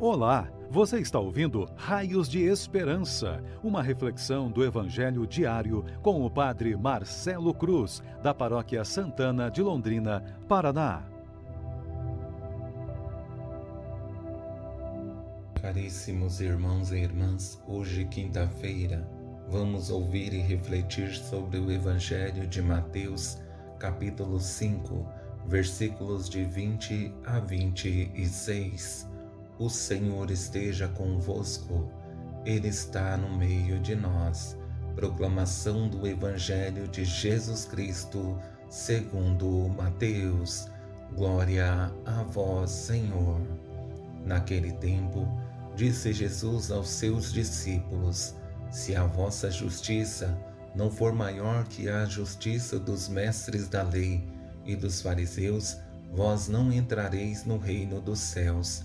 Olá, você está ouvindo Raios de Esperança, uma reflexão do Evangelho diário com o Padre Marcelo Cruz, da Paróquia Santana de Londrina, Paraná. Caríssimos irmãos e irmãs, hoje, quinta-feira, vamos ouvir e refletir sobre o Evangelho de Mateus, capítulo 5, versículos de 20 a 26 o Senhor esteja convosco, Ele está no meio de nós. Proclamação do Evangelho de Jesus Cristo, segundo Mateus. Glória a vós, Senhor. Naquele tempo, disse Jesus aos seus discípulos: Se a vossa justiça não for maior que a justiça dos mestres da lei e dos fariseus, vós não entrareis no reino dos céus.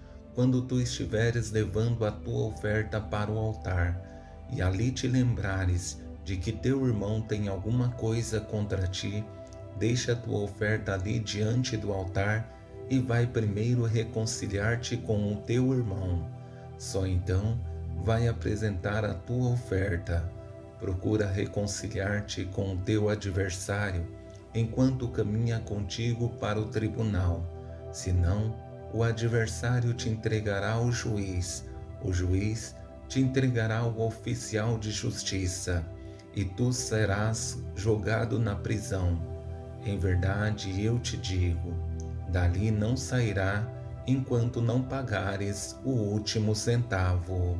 quando tu estiveres levando a tua oferta para o altar, e ali te lembrares de que teu irmão tem alguma coisa contra ti, deixa a tua oferta ali diante do altar e vai primeiro reconciliar-te com o teu irmão. Só então vai apresentar a tua oferta. Procura reconciliar-te com o teu adversário enquanto caminha contigo para o tribunal. Senão, o adversário te entregará ao juiz, o juiz te entregará ao oficial de justiça, e tu serás jogado na prisão. Em verdade, eu te digo: dali não sairá enquanto não pagares o último centavo.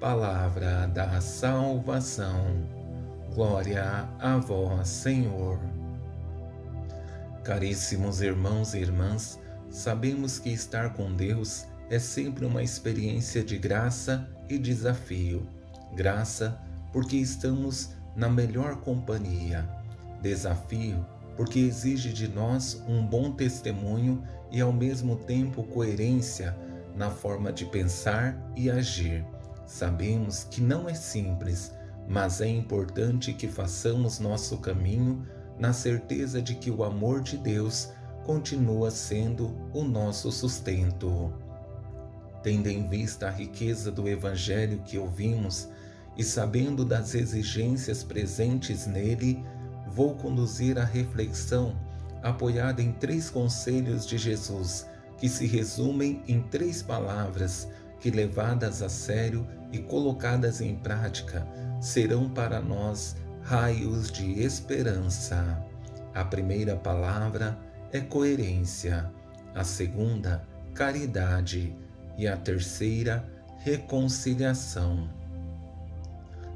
Palavra da salvação. Glória a vós, Senhor. Caríssimos irmãos e irmãs, Sabemos que estar com Deus é sempre uma experiência de graça e desafio. Graça, porque estamos na melhor companhia. Desafio, porque exige de nós um bom testemunho e ao mesmo tempo coerência na forma de pensar e agir. Sabemos que não é simples, mas é importante que façamos nosso caminho na certeza de que o amor de Deus continua sendo o nosso sustento. Tendo em vista a riqueza do Evangelho que ouvimos e sabendo das exigências presentes nele, vou conduzir a reflexão apoiada em três conselhos de Jesus que se resumem em três palavras que, levadas a sério e colocadas em prática, serão para nós raios de esperança. A primeira palavra é coerência, a segunda, caridade e a terceira, reconciliação.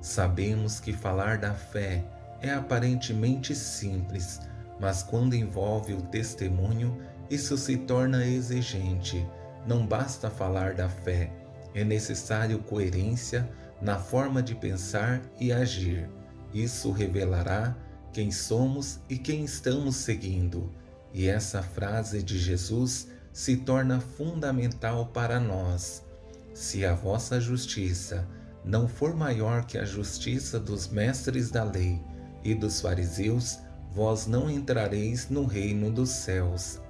Sabemos que falar da fé é aparentemente simples, mas quando envolve o testemunho, isso se torna exigente. Não basta falar da fé, é necessário coerência na forma de pensar e agir. Isso revelará quem somos e quem estamos seguindo e essa frase de Jesus se torna fundamental para nós. Se a vossa justiça não for maior que a justiça dos mestres da lei e dos fariseus, vós não entrareis no reino dos céus.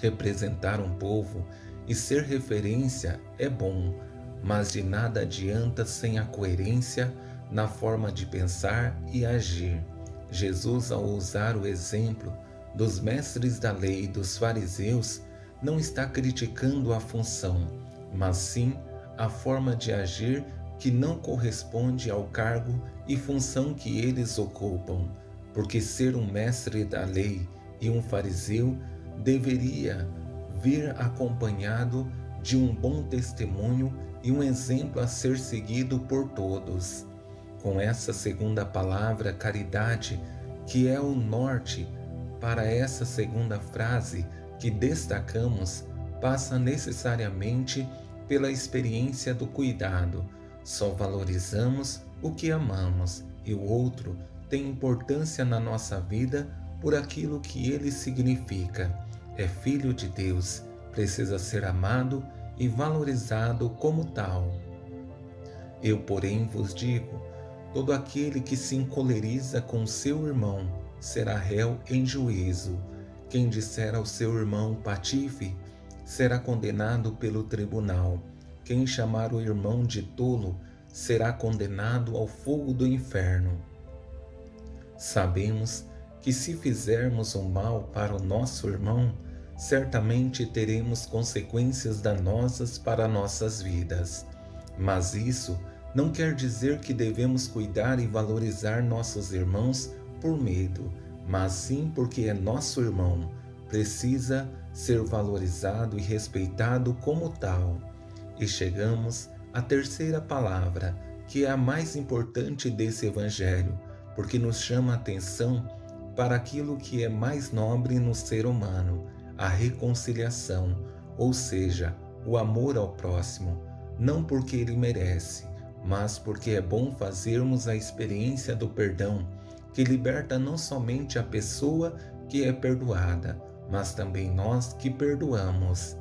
Representar um povo e ser referência é bom, mas de nada adianta sem a coerência na forma de pensar e agir. Jesus, ao usar o exemplo, dos mestres da lei e dos fariseus não está criticando a função, mas sim a forma de agir que não corresponde ao cargo e função que eles ocupam, porque ser um mestre da lei e um fariseu deveria vir acompanhado de um bom testemunho e um exemplo a ser seguido por todos. Com essa segunda palavra, caridade, que é o norte para essa segunda frase que destacamos, passa necessariamente pela experiência do cuidado. Só valorizamos o que amamos e o outro tem importância na nossa vida por aquilo que ele significa. É filho de Deus, precisa ser amado e valorizado como tal. Eu, porém, vos digo: todo aquele que se encoleriza com seu irmão será réu em juízo. Quem disser ao seu irmão patife será condenado pelo tribunal. Quem chamar o irmão de tolo será condenado ao fogo do inferno. Sabemos que se fizermos o mal para o nosso irmão, certamente teremos consequências danosas para nossas vidas. Mas isso não quer dizer que devemos cuidar e valorizar nossos irmãos por medo, mas sim porque é nosso irmão, precisa ser valorizado e respeitado como tal. E chegamos à terceira palavra, que é a mais importante desse evangelho, porque nos chama a atenção para aquilo que é mais nobre no ser humano, a reconciliação, ou seja, o amor ao próximo, não porque ele merece, mas porque é bom fazermos a experiência do perdão, que liberta não somente a pessoa que é perdoada, mas também nós que perdoamos.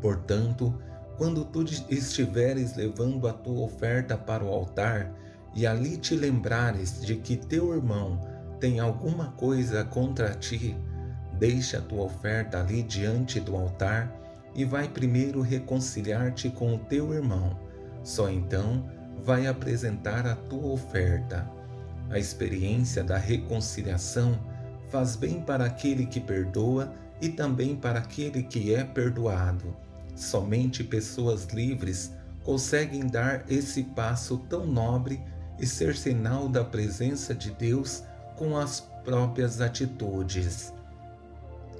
Portanto, quando tu estiveres levando a tua oferta para o altar e ali te lembrares de que teu irmão tem alguma coisa contra ti, deixa a tua oferta ali diante do altar e vai primeiro reconciliar-te com o teu irmão. Só então vai apresentar a tua oferta. A experiência da reconciliação faz bem para aquele que perdoa e também para aquele que é perdoado. Somente pessoas livres conseguem dar esse passo tão nobre e ser sinal da presença de Deus com as próprias atitudes.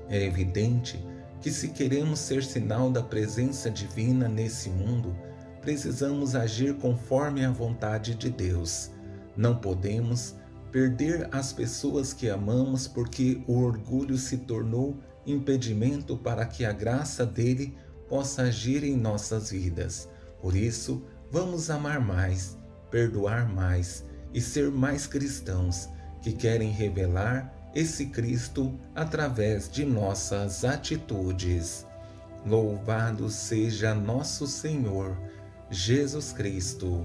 É evidente que, se queremos ser sinal da presença divina nesse mundo, precisamos agir conforme a vontade de Deus. Não podemos perder as pessoas que amamos porque o orgulho se tornou impedimento para que a graça dele possa agir em nossas vidas. Por isso, vamos amar mais, perdoar mais e ser mais cristãos que querem revelar esse Cristo através de nossas atitudes. Louvado seja nosso Senhor Jesus Cristo,